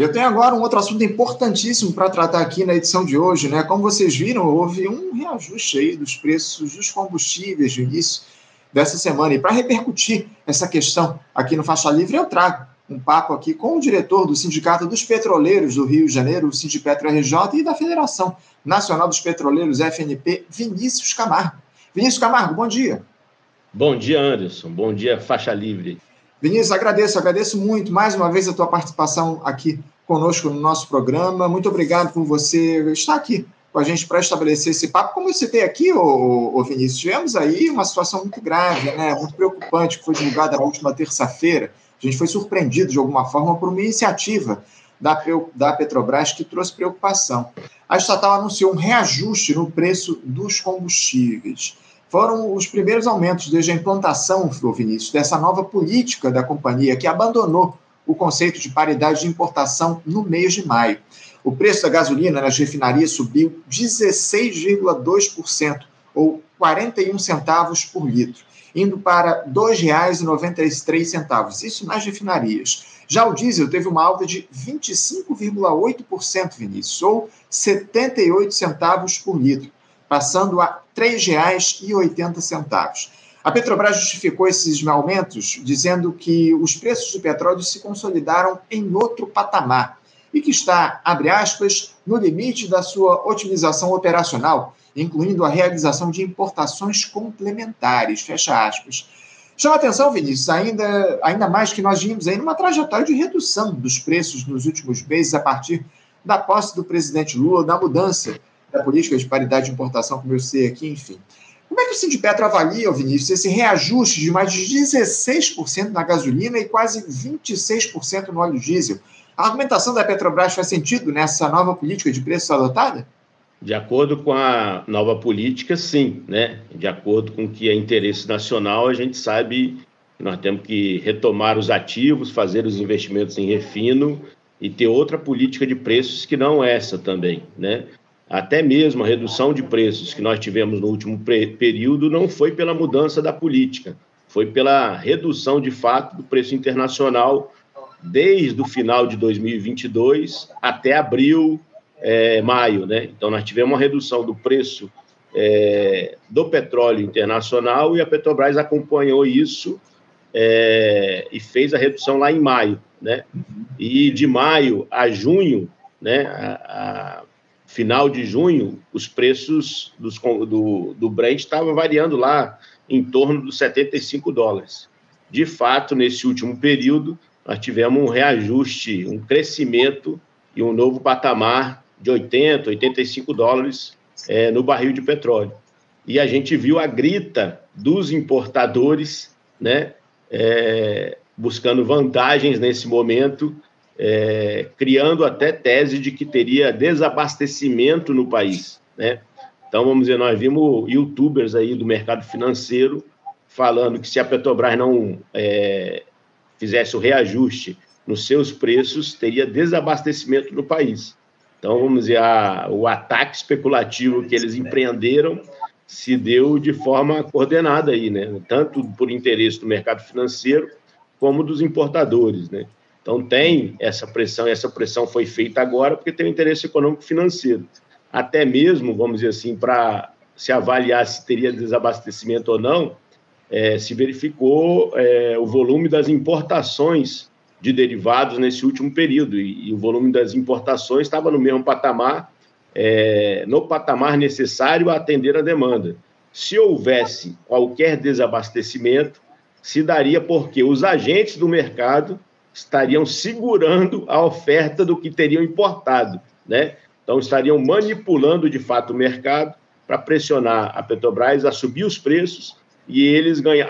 Eu tenho agora um outro assunto importantíssimo para tratar aqui na edição de hoje, né? Como vocês viram, houve um reajuste aí dos preços dos combustíveis no início dessa semana. E para repercutir essa questão aqui no Faixa Livre, eu trago um papo aqui com o diretor do Sindicato dos Petroleiros do Rio de Janeiro, o Sindipetro RJ, e da Federação Nacional dos Petroleiros, FNP, Vinícius Camargo. Vinícius Camargo, bom dia. Bom dia, Anderson. Bom dia, Faixa Livre. Vinícius, agradeço, agradeço muito mais uma vez a tua participação aqui conosco no nosso programa. Muito obrigado por você estar aqui com a gente para estabelecer esse papo. Como eu citei aqui, ô, ô Vinícius, tivemos aí uma situação muito grave, né, muito preocupante, que foi divulgada na última terça-feira. A gente foi surpreendido, de alguma forma, por uma iniciativa da, da Petrobras que trouxe preocupação. A estatal anunciou um reajuste no preço dos combustíveis foram os primeiros aumentos desde a implantação, Vinícius, dessa nova política da companhia que abandonou o conceito de paridade de importação no mês de maio. O preço da gasolina nas refinarias subiu 16,2%, ou 41 centavos por litro, indo para R$ 2,93, isso nas refinarias. Já o diesel teve uma alta de 25,8%, Vinícius, ou 78 centavos por litro passando a R$ 3,80. A Petrobras justificou esses aumentos dizendo que os preços do petróleo se consolidaram em outro patamar e que está, abre aspas, no limite da sua otimização operacional, incluindo a realização de importações complementares, fecha aspas. Chama atenção, Vinícius, ainda, ainda mais que nós vimos aí numa trajetória de redução dos preços nos últimos meses a partir da posse do presidente Lula, da mudança da política de paridade de importação, como eu sei aqui, enfim. Como é que o Sindipetro avalia, Vinícius, esse reajuste de mais de 16% na gasolina e quase 26% no óleo diesel? A argumentação da Petrobras faz sentido nessa nova política de preços adotada? De acordo com a nova política, sim. Né? De acordo com o que é interesse nacional, a gente sabe que nós temos que retomar os ativos, fazer os investimentos em refino e ter outra política de preços que não essa também. Né? Até mesmo a redução de preços que nós tivemos no último período não foi pela mudança da política, foi pela redução de fato do preço internacional desde o final de 2022 até abril, é, maio, né? Então nós tivemos uma redução do preço é, do petróleo internacional e a Petrobras acompanhou isso é, e fez a redução lá em maio, né? E de maio a junho, né? A, a, final de junho, os preços dos, do, do Brent estavam variando lá em torno dos 75 dólares. De fato, nesse último período, nós tivemos um reajuste, um crescimento e um novo patamar de 80, 85 dólares é, no barril de petróleo. E a gente viu a grita dos importadores, né, é, buscando vantagens nesse momento é, criando até tese de que teria desabastecimento no país, né? Então, vamos dizer, nós vimos youtubers aí do mercado financeiro falando que se a Petrobras não é, fizesse o reajuste nos seus preços, teria desabastecimento no país. Então, vamos dizer, a, o ataque especulativo que eles empreenderam se deu de forma coordenada aí, né? Tanto por interesse do mercado financeiro como dos importadores, né? Então tem essa pressão, e essa pressão foi feita agora porque tem um interesse econômico financeiro. Até mesmo, vamos dizer assim, para se avaliar se teria desabastecimento ou não, é, se verificou é, o volume das importações de derivados nesse último período, e, e o volume das importações estava no mesmo patamar, é, no patamar necessário a atender a demanda. Se houvesse qualquer desabastecimento, se daria porque os agentes do mercado estariam segurando a oferta do que teriam importado, né? Então estariam manipulando de fato o mercado para pressionar a Petrobras a subir os preços e eles ganhar,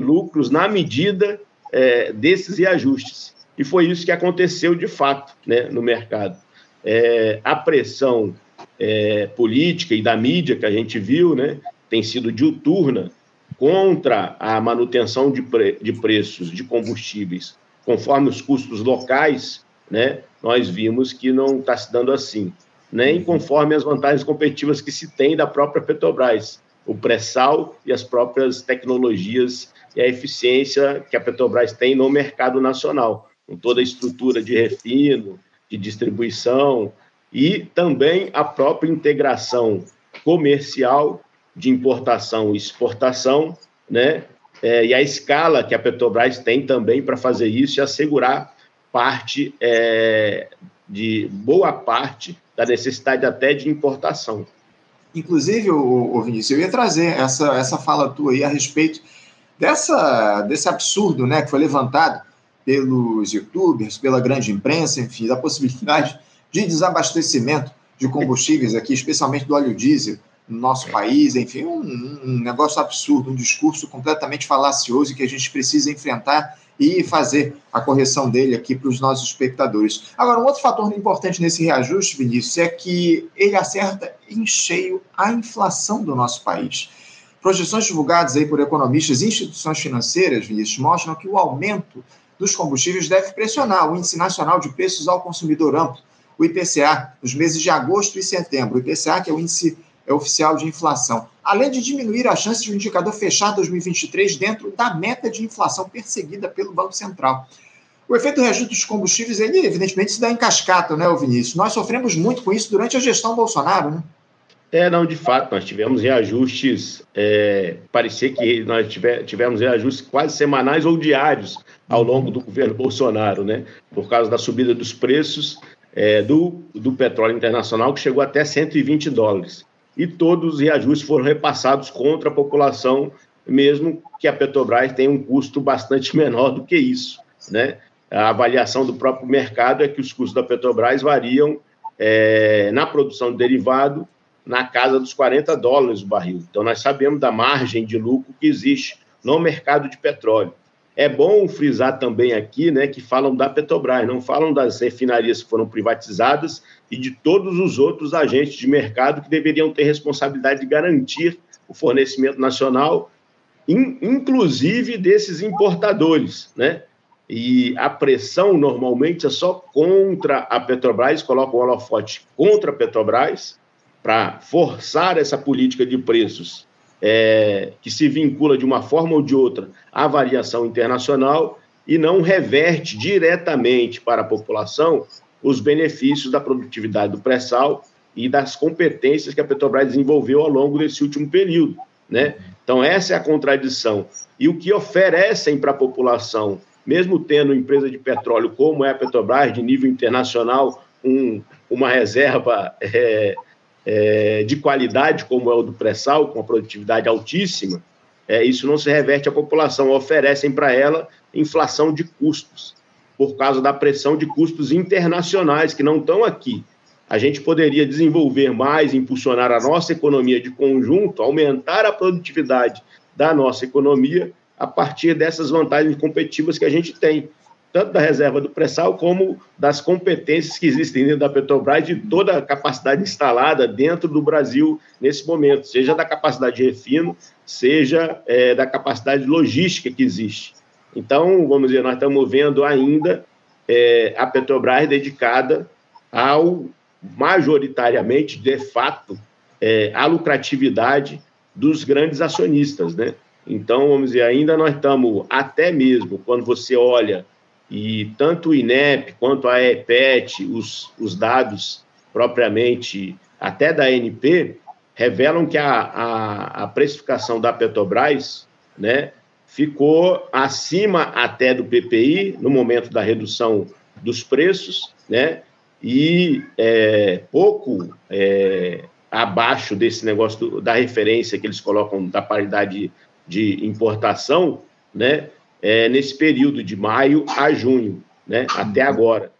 lucros na medida é, desses reajustes. E foi isso que aconteceu de fato né, no mercado. É, a pressão é, política e da mídia que a gente viu né, tem sido diuturna contra a manutenção de, pre de preços de combustíveis conforme os custos locais, né, nós vimos que não está se dando assim, nem conforme as vantagens competitivas que se tem da própria Petrobras, o pré-sal e as próprias tecnologias e a eficiência que a Petrobras tem no mercado nacional. com toda a estrutura de refino, de distribuição e também a própria integração comercial de importação e exportação, né? É, e a escala que a Petrobras tem também para fazer isso e assegurar parte é, de boa parte da necessidade até de importação. Inclusive, o, o Vinícius, eu ia trazer essa, essa fala tua aí a respeito dessa, desse absurdo né, que foi levantado pelos youtubers, pela grande imprensa, enfim, da possibilidade de desabastecimento de combustíveis aqui, especialmente do óleo diesel, no nosso país, enfim, um, um negócio absurdo, um discurso completamente falacioso que a gente precisa enfrentar e fazer a correção dele aqui para os nossos espectadores. Agora, um outro fator importante nesse reajuste, Vinícius, é que ele acerta em cheio a inflação do nosso país. Projeções divulgadas aí por economistas e instituições financeiras, Vinícius, mostram que o aumento dos combustíveis deve pressionar o Índice Nacional de Preços ao Consumidor Amplo, o IPCA, nos meses de agosto e setembro. O IPCA, que é o índice é oficial de inflação, além de diminuir a chance de o indicador fechar 2023 dentro da meta de inflação perseguida pelo Banco Central. O efeito reajuste dos combustíveis, ele evidentemente se dá em cascata, né, Vinícius? Nós sofremos muito com isso durante a gestão Bolsonaro, né? É, não, de fato, nós tivemos reajustes, é, parecia que nós tivemos reajustes quase semanais ou diários ao longo do governo Bolsonaro, né? Por causa da subida dos preços é, do, do petróleo internacional, que chegou até 120 dólares. E todos os reajustes foram repassados contra a população, mesmo que a Petrobras tenha um custo bastante menor do que isso, né? A avaliação do próprio mercado é que os custos da Petrobras variam é, na produção de derivado na casa dos 40 dólares o barril. Então, nós sabemos da margem de lucro que existe no mercado de petróleo. É bom frisar também aqui né, que falam da Petrobras, não falam das refinarias que foram privatizadas e de todos os outros agentes de mercado que deveriam ter responsabilidade de garantir o fornecimento nacional, inclusive desses importadores. Né? E a pressão normalmente é só contra a Petrobras, coloca o holofote contra a Petrobras, para forçar essa política de preços é, que se vincula de uma forma ou de outra à variação internacional e não reverte diretamente para a população os benefícios da produtividade do pré-sal e das competências que a Petrobras desenvolveu ao longo desse último período. Né? Então, essa é a contradição. E o que oferecem para a população, mesmo tendo empresa de petróleo como é a Petrobras, de nível internacional, um, uma reserva é, é, de qualidade, como é o do pré-sal, com a produtividade altíssima, é, isso não se reverte à população, oferecem para ela inflação de custos, por causa da pressão de custos internacionais que não estão aqui. A gente poderia desenvolver mais, impulsionar a nossa economia de conjunto, aumentar a produtividade da nossa economia a partir dessas vantagens competitivas que a gente tem tanto da reserva do pré-sal como das competências que existem dentro da Petrobras de toda a capacidade instalada dentro do Brasil nesse momento, seja da capacidade de refino, seja é, da capacidade logística que existe. Então, vamos dizer, nós estamos vendo ainda é, a Petrobras dedicada ao, majoritariamente, de fato, é, à lucratividade dos grandes acionistas, né? Então, vamos dizer, ainda nós estamos, até mesmo quando você olha e tanto o INEP quanto a EPET, os, os dados propriamente até da ANP, revelam que a, a, a precificação da Petrobras né, ficou acima até do PPI no momento da redução dos preços, né, e é, pouco é, abaixo desse negócio do, da referência que eles colocam da paridade de importação, né, é, nesse período de maio a junho, né, até agora.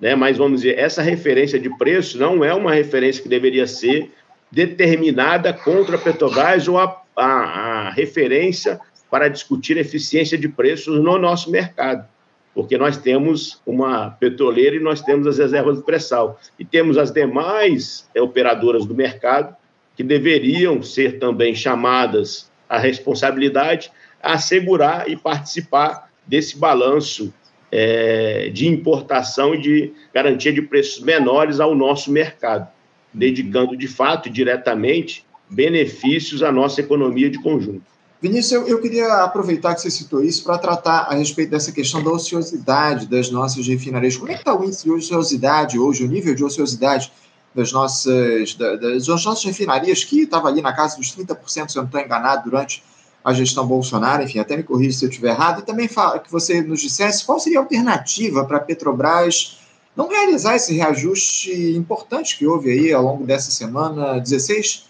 Né? Mas vamos dizer, essa referência de preço não é uma referência que deveria ser determinada contra a Petrobras ou a, a, a referência para discutir eficiência de preços no nosso mercado, porque nós temos uma petroleira e nós temos as reservas de pré-sal e temos as demais é, operadoras do mercado que deveriam ser também chamadas à responsabilidade assegurar e participar desse balanço é, de importação e de garantia de preços menores ao nosso mercado, dedicando de fato e diretamente benefícios à nossa economia de conjunto. Vinícius, eu, eu, queria aproveitar que você citou isso para tratar a respeito dessa questão da ociosidade das nossas refinarias. Como é que está o índice de ociosidade hoje, o nível de ociosidade das nossas, das, das nossas refinarias, que estava ali na casa dos 30%, se eu não estou enganado, durante a gestão Bolsonaro, enfim, até me corrija se eu estiver errado, e também fala, que você nos dissesse qual seria a alternativa para a Petrobras não realizar esse reajuste importante que houve aí ao longo dessa semana, 16%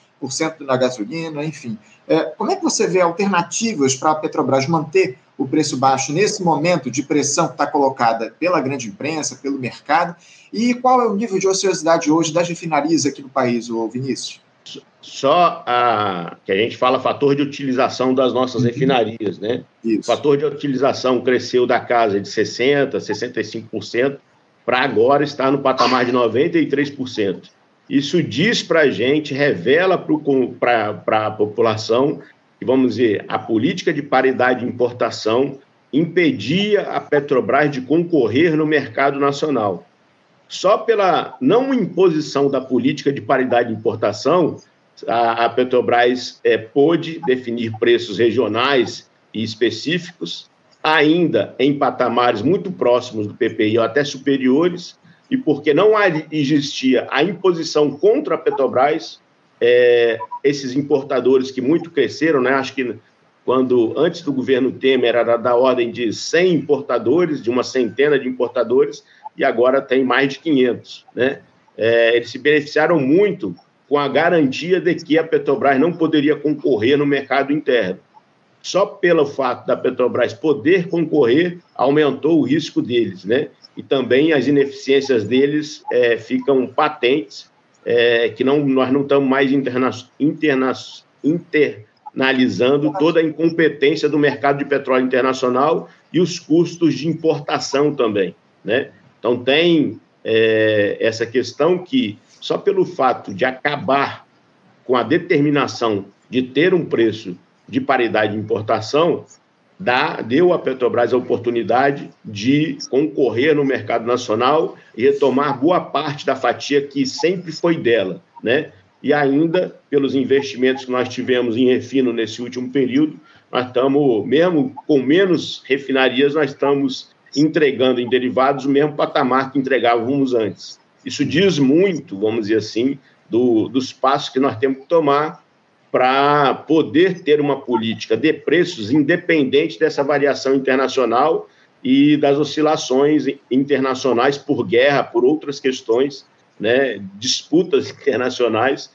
na gasolina, enfim. É, como é que você vê alternativas para a Petrobras manter o preço baixo nesse momento de pressão que está colocada pela grande imprensa, pelo mercado? E qual é o nível de ociosidade hoje das refinarias aqui no país, Vinícius? Só a, que a gente fala fator de utilização das nossas uhum. refinarias, né? Isso. O fator de utilização cresceu da casa de 60%, 65%, para agora estar no patamar de 93%. Isso diz para a gente, revela para a população que, vamos dizer, a política de paridade de importação impedia a Petrobras de concorrer no mercado nacional. Só pela não imposição da política de paridade de importação, a, a Petrobras é, pôde definir preços regionais e específicos ainda em patamares muito próximos do PPI ou até superiores, e porque não existia a imposição contra a Petrobras, é, esses importadores que muito cresceram, né? acho que quando antes do governo Temer era da ordem de 100 importadores, de uma centena de importadores, e agora tem mais de 500. Né? É, eles se beneficiaram muito com a garantia de que a Petrobras não poderia concorrer no mercado interno só pelo fato da Petrobras poder concorrer, aumentou o risco deles, né? E também as ineficiências deles é, ficam patentes, é, que não, nós não estamos mais interna, interna, internalizando toda a incompetência do mercado de petróleo internacional e os custos de importação também, né? Então tem é, essa questão que só pelo fato de acabar com a determinação de ter um preço de paridade de importação, dá, deu à Petrobras a oportunidade de concorrer no mercado nacional e retomar boa parte da fatia que sempre foi dela, né? E ainda, pelos investimentos que nós tivemos em refino nesse último período, nós estamos, mesmo com menos refinarias, nós estamos entregando em derivados o mesmo patamar que entregávamos antes. Isso diz muito, vamos dizer assim, do, dos passos que nós temos que tomar para poder ter uma política de preços independente dessa variação internacional e das oscilações internacionais por guerra, por outras questões, né, disputas internacionais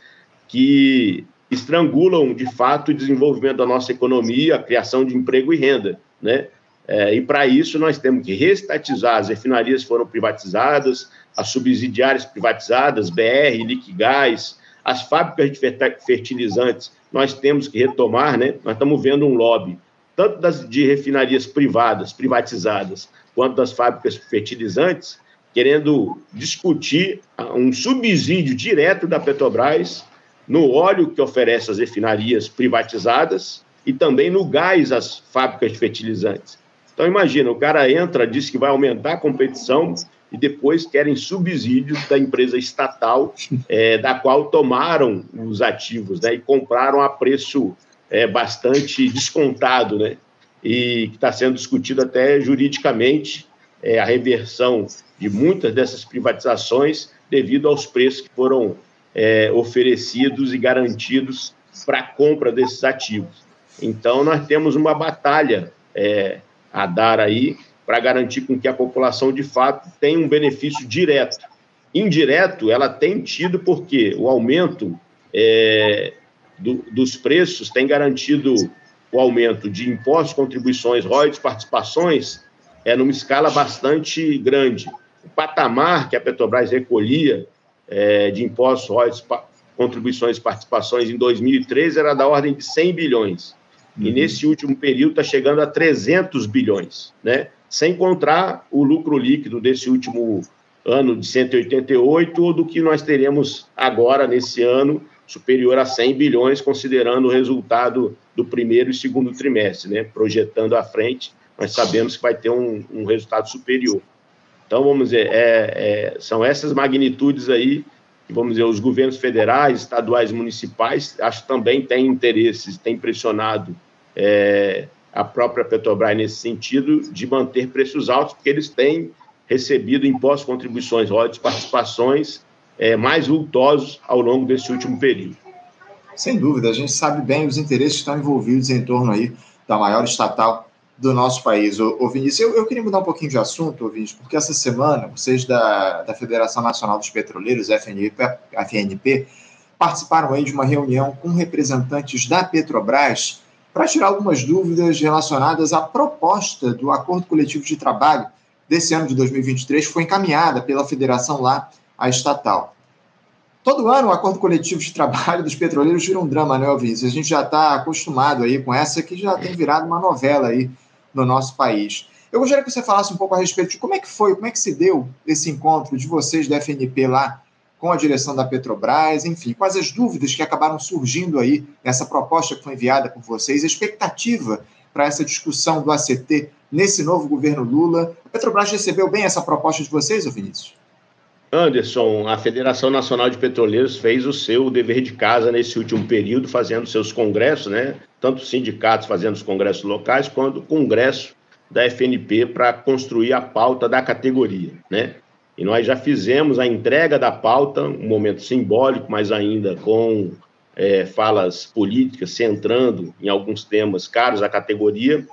que estrangulam de fato o desenvolvimento da nossa economia, a criação de emprego e renda, né? É, e para isso nós temos que restatizar as refinarias foram privatizadas, as subsidiárias privatizadas, BR, Liquigás, as fábricas de fertilizantes, nós temos que retomar, né? Nós estamos vendo um lobby, tanto das, de refinarias privadas, privatizadas, quanto das fábricas fertilizantes, querendo discutir um subsídio direto da Petrobras no óleo que oferece as refinarias privatizadas e também no gás às fábricas de fertilizantes. Então, imagina, o cara entra, diz que vai aumentar a competição, e depois querem subsídios da empresa estatal, é, da qual tomaram os ativos né, e compraram a preço é, bastante descontado, né, e que está sendo discutido até juridicamente é, a reversão de muitas dessas privatizações devido aos preços que foram é, oferecidos e garantidos para a compra desses ativos. Então, nós temos uma batalha é, a dar aí para garantir com que a população, de fato, tenha um benefício direto. Indireto, ela tem tido porque o aumento é, do, dos preços tem garantido o aumento de impostos, contribuições, royalties, participações, é numa escala bastante grande. O patamar que a Petrobras recolhia é, de impostos, royalties, contribuições participações em 2013 era da ordem de 100 bilhões. Uhum. E nesse último período está chegando a 300 bilhões, né? sem contar o lucro líquido desse último ano de 188 ou do que nós teremos agora nesse ano superior a 100 bilhões, considerando o resultado do primeiro e segundo trimestre, né? Projetando à frente, nós sabemos que vai ter um, um resultado superior. Então, vamos dizer, é, é, são essas magnitudes aí que, vamos dizer, os governos federais, estaduais, municipais, acho que também têm interesses, têm pressionado é, a própria Petrobras nesse sentido de manter preços altos, porque eles têm recebido impostos, contribuições, royalties, participações é, mais vultosos ao longo desse último período. Sem dúvida, a gente sabe bem os interesses que estão envolvidos em torno aí da maior estatal do nosso país. Ô, Vinícius, eu, eu, queria mudar um pouquinho de assunto, Vinícius, porque essa semana vocês da, da Federação Nacional dos Petroleiros, FNP, FNP, participaram aí de uma reunião com representantes da Petrobras para tirar algumas dúvidas relacionadas à proposta do acordo coletivo de trabalho desse ano de 2023, que foi encaminhada pela federação lá, a estatal. Todo ano o acordo coletivo de trabalho dos petroleiros vira um drama, né, Vinícius? A gente já está acostumado aí com essa que já tem virado uma novela aí no nosso país. Eu gostaria que você falasse um pouco a respeito de como é que foi, como é que se deu esse encontro de vocês da FNP lá com a direção da Petrobras, enfim, quais as dúvidas que acabaram surgindo aí nessa proposta que foi enviada por vocês, a expectativa para essa discussão do ACT nesse novo governo Lula. A Petrobras recebeu bem essa proposta de vocês, Vinícius? Anderson, a Federação Nacional de Petroleiros fez o seu dever de casa nesse último período, fazendo seus congressos, né? Tanto os sindicatos fazendo os congressos locais, quanto o congresso da FNP para construir a pauta da categoria, né? E nós já fizemos a entrega da pauta, um momento simbólico, mas ainda com é, falas políticas, centrando em alguns temas caros à categoria,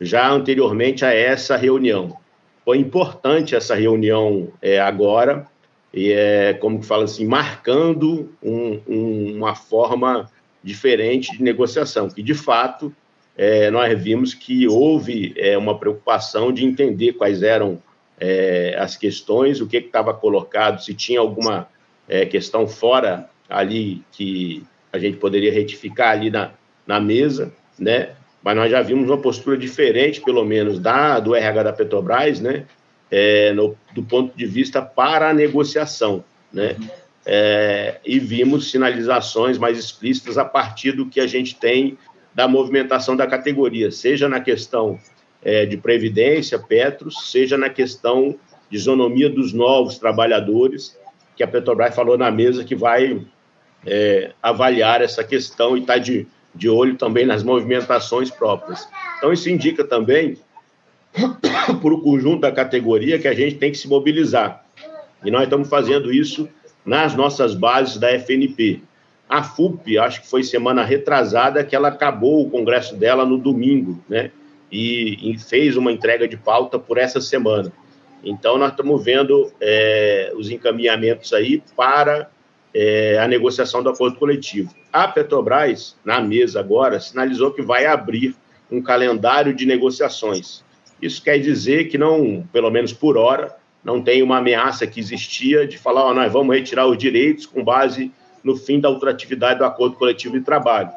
já anteriormente a essa reunião. Foi importante essa reunião é, agora, e é, como que fala assim, marcando um, um, uma forma diferente de negociação, que de fato é, nós vimos que houve é, uma preocupação de entender quais eram é, as questões, o que estava colocado, se tinha alguma é, questão fora ali que a gente poderia retificar ali na, na mesa, né? Mas nós já vimos uma postura diferente, pelo menos, da, do RH da Petrobras, né? é, no, do ponto de vista para a negociação, né? É, e vimos sinalizações mais explícitas a partir do que a gente tem da movimentação da categoria, seja na questão é, de previdência, Petros, seja na questão de isonomia dos novos trabalhadores, que a Petrobras falou na mesa que vai é, avaliar essa questão e está de, de olho também nas movimentações próprias. Então, isso indica também para o conjunto da categoria que a gente tem que se mobilizar. E nós estamos fazendo isso nas nossas bases da FNP. A FUP, acho que foi semana retrasada que ela acabou o congresso dela no domingo, né? E, e fez uma entrega de pauta por essa semana. Então, nós estamos vendo é, os encaminhamentos aí para é, a negociação do acordo coletivo. A Petrobras, na mesa agora, sinalizou que vai abrir um calendário de negociações. Isso quer dizer que não, pelo menos por hora, não tem uma ameaça que existia de falar, nós vamos retirar os direitos com base no fim da ultratividade do acordo coletivo de trabalho.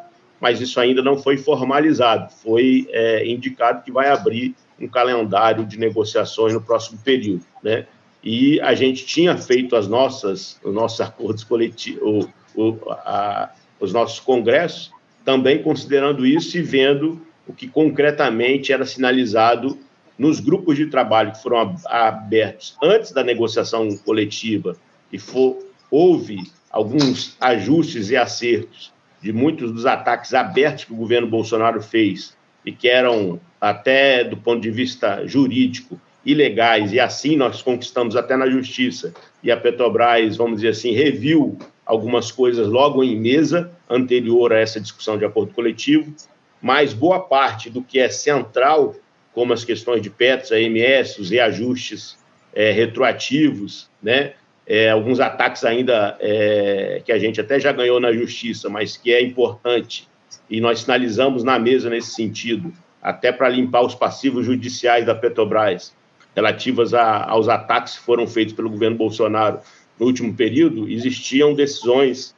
Mas isso ainda não foi formalizado, foi é, indicado que vai abrir um calendário de negociações no próximo período, né? E a gente tinha feito as nossas, os nossos acordos coletivos, o, o, a, os nossos congressos, também considerando isso e vendo o que concretamente era sinalizado nos grupos de trabalho que foram abertos antes da negociação coletiva e for, houve alguns ajustes e acertos de muitos dos ataques abertos que o governo Bolsonaro fez e que eram até do ponto de vista jurídico ilegais e assim nós conquistamos até na justiça e a Petrobras, vamos dizer assim, reviu algumas coisas logo em mesa anterior a essa discussão de acordo coletivo, mas boa parte do que é central como as questões de PETs, AMS, os reajustes é, retroativos, né? É, alguns ataques ainda é, que a gente até já ganhou na justiça, mas que é importante, e nós sinalizamos na mesa nesse sentido, até para limpar os passivos judiciais da Petrobras, relativas a, aos ataques que foram feitos pelo governo Bolsonaro no último período, existiam decisões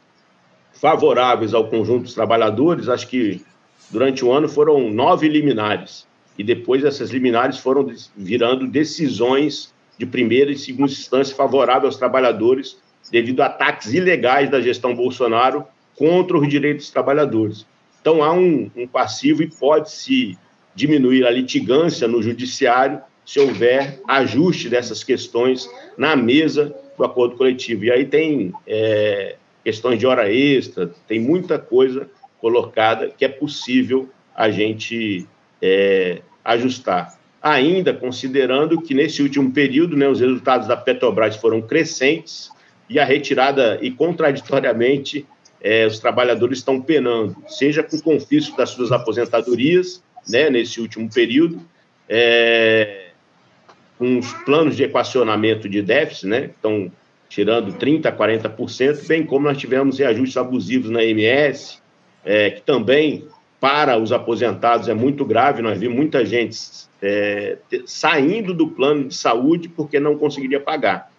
favoráveis ao conjunto dos trabalhadores, acho que durante o ano foram nove liminares e depois essas liminares foram virando decisões de primeira e segunda instância favoráveis aos trabalhadores devido a ataques ilegais da gestão Bolsonaro contra os direitos dos trabalhadores. Então há um, um passivo e pode-se diminuir a litigância no judiciário se houver ajuste dessas questões na mesa do acordo coletivo. E aí tem é, questões de hora extra, tem muita coisa colocada que é possível a gente é, ajustar. Ainda considerando que nesse último período, né, os resultados da Petrobras foram crescentes e a retirada, e contraditoriamente, é, os trabalhadores estão penando, seja com o confisco das suas aposentadorias, né, nesse último período, é, com os planos de equacionamento de déficit, né, estão tirando 30%, 40%, bem como nós tivemos reajustes abusivos na MS, é, que também, para os aposentados, é muito grave. Nós vimos muita gente é, saindo do plano de saúde porque não conseguiria pagar.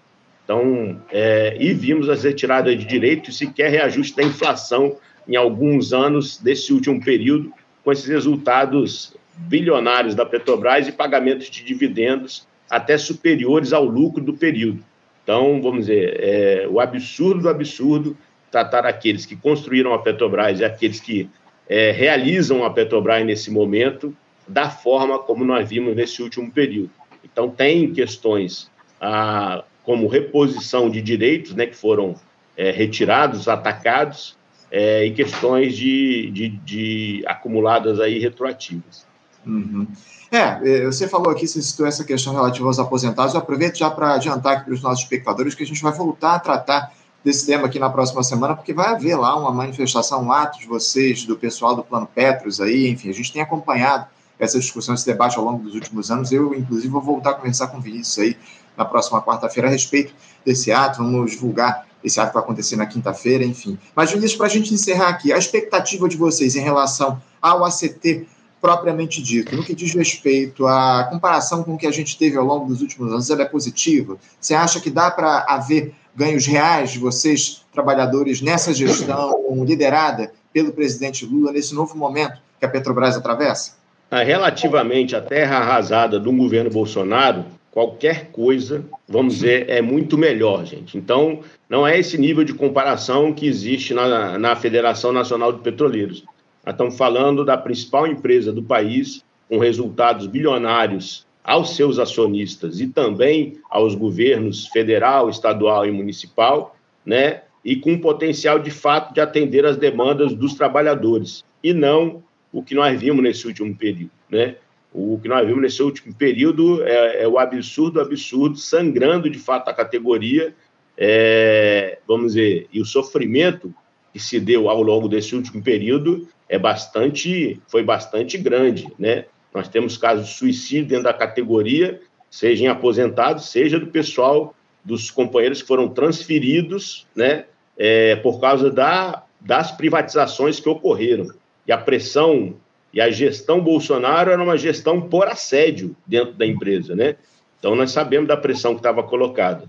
Então, é, e vimos as retiradas de direitos sequer reajuste da inflação em alguns anos desse último período, com esses resultados bilionários da Petrobras e pagamentos de dividendos até superiores ao lucro do período. Então, vamos dizer, é, o absurdo do absurdo tratar aqueles que construíram a Petrobras e aqueles que é, realizam a Petrobras nesse momento da forma como nós vimos nesse último período. Então, tem questões a, como reposição de direitos, né, que foram é, retirados, atacados, é, e questões de, de, de, acumuladas aí retroativas. Uhum. É, é você falou aqui, você citou essa questão relativa aos aposentados, eu aproveito já para adiantar aqui para os nossos espectadores que a gente vai voltar a tratar desse tema aqui na próxima semana, porque vai haver lá uma manifestação, um ato de vocês, do pessoal do Plano Petros aí, enfim, a gente tem acompanhado essa discussão, esse debate ao longo dos últimos anos. Eu, inclusive, vou voltar a conversar com o Vinícius aí na próxima quarta-feira a respeito desse ato. Vamos divulgar esse ato que vai acontecer na quinta-feira, enfim. Mas, Vinícius, para a gente encerrar aqui, a expectativa de vocês em relação ao ACT propriamente dito, no que diz respeito à comparação com o que a gente teve ao longo dos últimos anos, ela é positiva? Você acha que dá para haver ganhos reais de vocês, trabalhadores, nessa gestão liderada pelo presidente Lula, nesse novo momento que a Petrobras atravessa? Ah, relativamente à terra arrasada do governo Bolsonaro, qualquer coisa, vamos dizer, é muito melhor, gente. Então, não é esse nível de comparação que existe na, na Federação Nacional de Petroleiros. Estamos falando da principal empresa do país, com resultados bilionários aos seus acionistas e também aos governos federal, estadual e municipal, né? E com potencial de fato de atender as demandas dos trabalhadores e não o que nós vimos nesse último período, né? O que nós vimos nesse último período é, é o absurdo, absurdo, sangrando de fato a categoria, é, vamos dizer, e o sofrimento que se deu ao longo desse último período é bastante, foi bastante grande, né? Nós temos casos de suicídio dentro da categoria, seja em aposentados, seja do pessoal dos companheiros que foram transferidos, né? É, por causa da, das privatizações que ocorreram. E a pressão e a gestão Bolsonaro era uma gestão por assédio dentro da empresa, né? Então nós sabemos da pressão que estava colocada.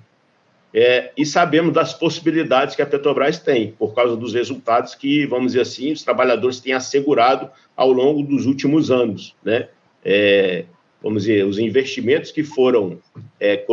É, e sabemos das possibilidades que a Petrobras tem, por causa dos resultados que, vamos dizer assim, os trabalhadores têm assegurado ao longo dos últimos anos. Né? É, vamos dizer, os investimentos que foram é,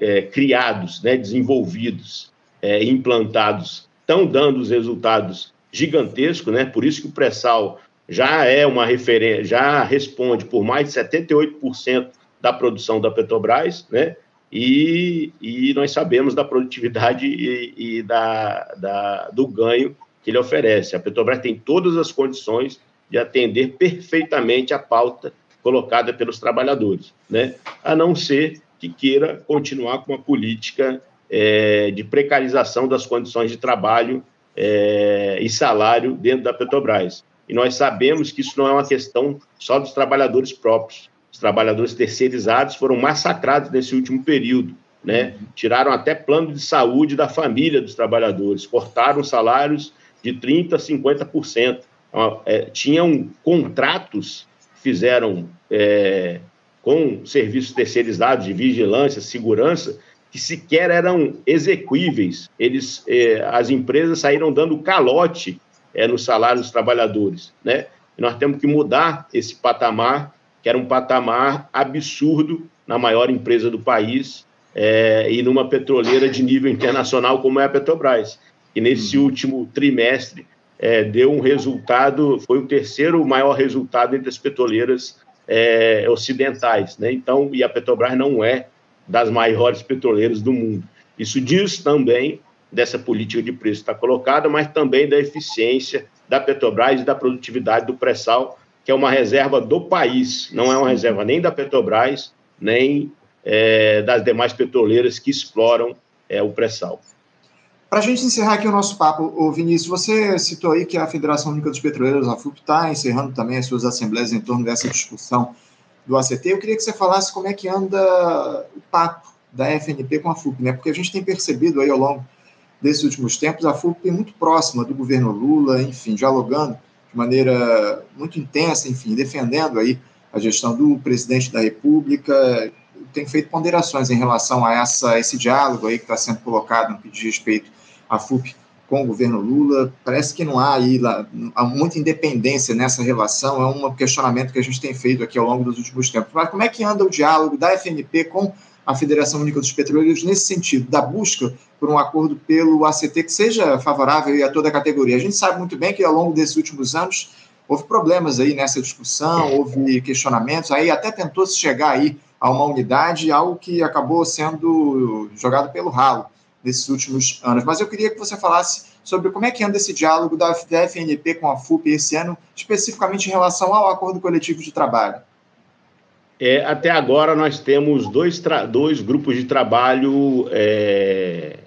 é criados, né, desenvolvidos, é, implantados, estão dando os resultados gigantescos, né? por isso que o pré-sal já é uma referência, já responde por mais de 78% da produção da Petrobras, né? E, e nós sabemos da produtividade e, e da, da, do ganho que ele oferece. A Petrobras tem todas as condições de atender perfeitamente a pauta colocada pelos trabalhadores, né? A não ser que queira continuar com uma política é, de precarização das condições de trabalho é, e salário dentro da Petrobras. E nós sabemos que isso não é uma questão só dos trabalhadores próprios. Os trabalhadores terceirizados foram massacrados nesse último período. Né? Tiraram até plano de saúde da família dos trabalhadores, cortaram salários de 30% a 50%. Então, é, tinham contratos que fizeram é, com serviços terceirizados de vigilância, segurança, que sequer eram execuíveis. Eles, é, as empresas saíram dando calote é, no salário dos trabalhadores, né? E nós temos que mudar esse patamar, que era um patamar absurdo na maior empresa do país é, e numa petroleira de nível internacional como é a Petrobras. E nesse uhum. último trimestre é, deu um resultado, foi o terceiro maior resultado entre as petroleiras é, ocidentais, né? Então, e a Petrobras não é das maiores petroleiras do mundo. Isso diz também dessa política de preço está colocada, mas também da eficiência da Petrobras e da produtividade do pré-sal, que é uma reserva do país, não é uma reserva nem da Petrobras, nem é, das demais petroleiras que exploram é, o pré-sal. Para a gente encerrar aqui o nosso papo, Vinícius, você citou aí que a Federação Única dos Petroleiros, a FUP, está encerrando também as suas assembleias em torno dessa discussão do ACT. Eu queria que você falasse como é que anda o papo da FNP com a FUP, né? Porque a gente tem percebido aí ao longo desses últimos tempos a FUP muito próxima do governo Lula, enfim, dialogando de maneira muito intensa, enfim, defendendo aí a gestão do presidente da República, tem feito ponderações em relação a essa, esse diálogo aí que está sendo colocado no que diz respeito à FUP com o governo Lula. Parece que não há aí lá, há muita independência nessa relação, é um questionamento que a gente tem feito aqui ao longo dos últimos tempos. Mas como é que anda o diálogo da FNP com a Federação Única dos Petroleiros nesse sentido, da busca por um acordo pelo ACT que seja favorável a toda a categoria? A gente sabe muito bem que ao longo desses últimos anos houve problemas aí nessa discussão, houve questionamentos, aí até tentou se chegar aí a uma unidade, algo que acabou sendo jogado pelo ralo nesses últimos anos. Mas eu queria que você falasse sobre como é que anda esse diálogo da FNP com a FUP esse ano, especificamente em relação ao acordo coletivo de trabalho. É, até agora nós temos dois, dois grupos de trabalho é,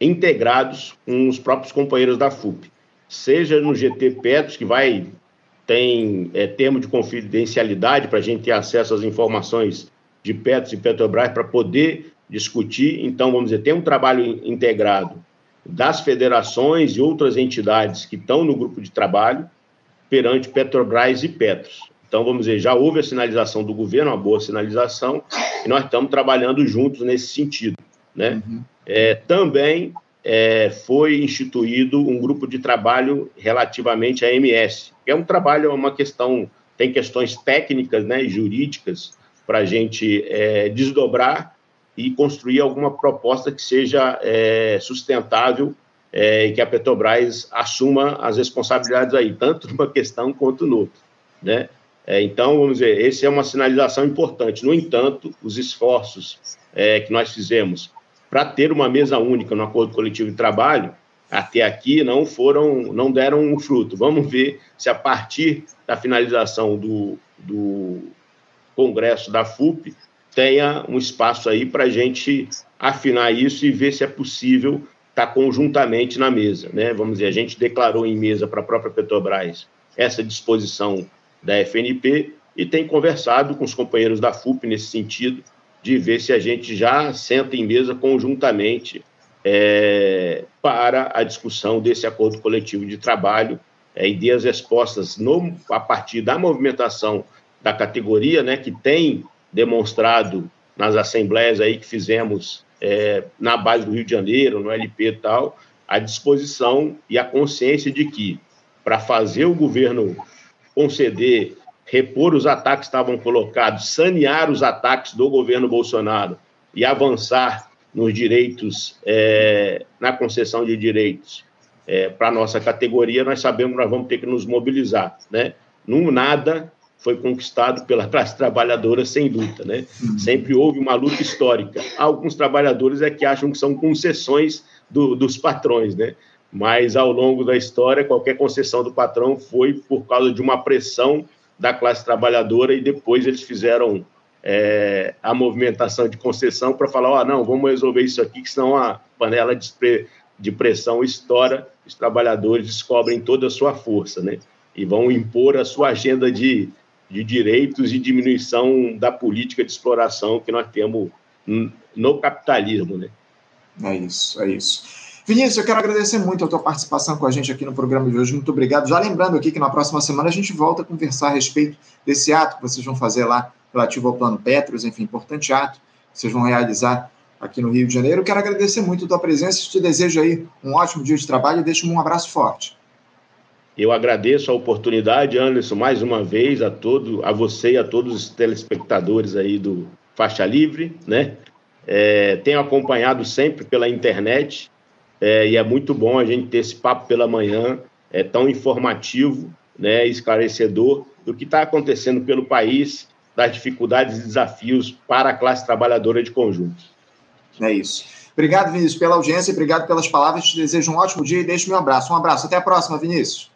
integrados com os próprios companheiros da FUP, seja no GT Petros, que vai tem é, termo de confidencialidade para a gente ter acesso às informações de Petros e Petrobras para poder discutir. Então, vamos dizer, tem um trabalho integrado das federações e outras entidades que estão no grupo de trabalho perante Petrobras e Petros. Então, vamos dizer, já houve a sinalização do governo, uma boa sinalização, e nós estamos trabalhando juntos nesse sentido. Né? Uhum. É, também é, foi instituído um grupo de trabalho relativamente à MS, que é um trabalho, uma questão, tem questões técnicas né, e jurídicas para a gente é, desdobrar e construir alguma proposta que seja é, sustentável é, e que a Petrobras assuma as responsabilidades aí, tanto numa questão quanto no outro, né? É, então, vamos dizer, essa é uma sinalização importante. No entanto, os esforços é, que nós fizemos para ter uma mesa única no acordo coletivo de trabalho, até aqui não foram, não deram um fruto. Vamos ver se a partir da finalização do, do congresso da FUP tenha um espaço aí para a gente afinar isso e ver se é possível estar tá conjuntamente na mesa. Né? Vamos dizer, a gente declarou em mesa para a própria Petrobras essa disposição da FNP e tem conversado com os companheiros da FUP nesse sentido, de ver se a gente já senta em mesa conjuntamente é, para a discussão desse acordo coletivo de trabalho é, e dê as respostas no, a partir da movimentação da categoria, né, que tem demonstrado nas assembleias aí que fizemos é, na base do Rio de Janeiro, no LP e tal, a disposição e a consciência de que, para fazer o governo conceder, repor os ataques que estavam colocados, sanear os ataques do governo Bolsonaro e avançar nos direitos, é, na concessão de direitos é, para a nossa categoria, nós sabemos que nós vamos ter que nos mobilizar. Né? Não nada foi conquistado pela classe trabalhadora sem luta, né? Uhum. Sempre houve uma luta histórica. Alguns trabalhadores é que acham que são concessões do, dos patrões, né? Mas ao longo da história, qualquer concessão do patrão foi por causa de uma pressão da classe trabalhadora e depois eles fizeram é, a movimentação de concessão para falar, oh, não, vamos resolver isso aqui, que senão a panela de, de pressão estoura, os trabalhadores descobrem toda a sua força, né? E vão impor a sua agenda de de direitos e diminuição da política de exploração que nós temos no capitalismo. Né? É isso, é isso. Vinícius, eu quero agradecer muito a tua participação com a gente aqui no programa de hoje. Muito obrigado. Já lembrando aqui que na próxima semana a gente volta a conversar a respeito desse ato que vocês vão fazer lá relativo ao Plano Petros, enfim, importante ato que vocês vão realizar aqui no Rio de Janeiro. Eu quero agradecer muito a tua presença e te desejo aí um ótimo dia de trabalho e deixo um abraço forte. Eu agradeço a oportunidade, Anderson, mais uma vez a todo, a você e a todos os telespectadores aí do Faixa Livre, né? É, tenho acompanhado sempre pela internet é, e é muito bom a gente ter esse papo pela manhã, é tão informativo, né, esclarecedor do que está acontecendo pelo país, das dificuldades e desafios para a classe trabalhadora de conjunto. É isso. Obrigado, Vinícius, pela audiência, obrigado pelas palavras. Te desejo um ótimo dia e deixo meu abraço. Um abraço. Até a próxima, Vinícius.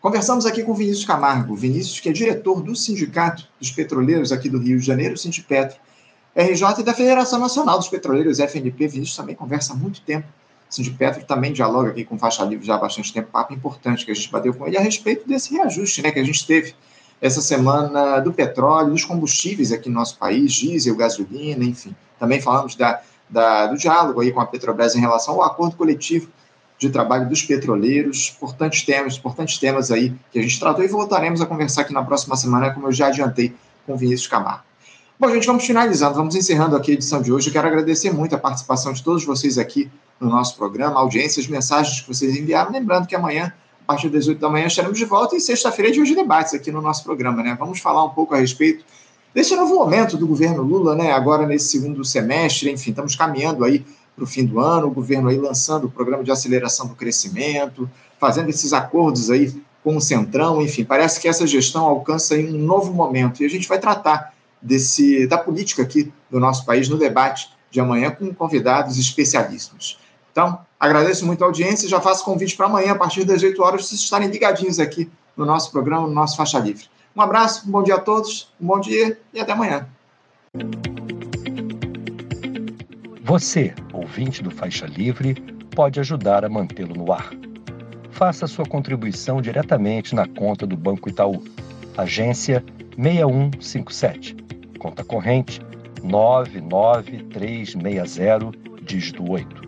Conversamos aqui com Vinícius Camargo, Vinícius que é diretor do Sindicato dos Petroleiros aqui do Rio de Janeiro, Sindipetro, RJ e da Federação Nacional dos Petroleiros, FNP. Vinícius também conversa há muito tempo. Sindipetro também dialoga aqui com Faixa Livre já há bastante tempo, papo importante que a gente bateu com ele a respeito desse reajuste né, que a gente teve essa semana do petróleo, dos combustíveis aqui no nosso país, diesel, gasolina, enfim. Também falamos da, da, do diálogo aí com a Petrobras em relação ao acordo coletivo de trabalho dos petroleiros, importantes temas, importantes temas aí que a gente tratou e voltaremos a conversar aqui na próxima semana, como eu já adiantei com o Vinícius Camargo. Bom, gente, vamos finalizando, vamos encerrando aqui a edição de hoje. Eu quero agradecer muito a participação de todos vocês aqui no nosso programa, audiências, mensagens que vocês enviaram. Lembrando que amanhã, a partir das 8 da manhã, estaremos de volta e sexta-feira é de hoje debates aqui no nosso programa, né? Vamos falar um pouco a respeito desse novo momento do governo Lula, né? Agora nesse segundo semestre, enfim, estamos caminhando aí para o fim do ano, o governo aí lançando o programa de aceleração do crescimento, fazendo esses acordos aí com o Centrão, enfim, parece que essa gestão alcança aí um novo momento e a gente vai tratar desse da política aqui do nosso país no debate de amanhã com convidados especialíssimos. Então, agradeço muito a audiência, já faço convite para amanhã, a partir das 8 horas, vocês estarem ligadinhos aqui no nosso programa, no nosso Faixa Livre. Um abraço, um bom dia a todos, um bom dia e até amanhã. Você, ouvinte do Faixa Livre, pode ajudar a mantê-lo no ar. Faça sua contribuição diretamente na conta do Banco Itaú, agência 6157, conta corrente 99360, dígito 8.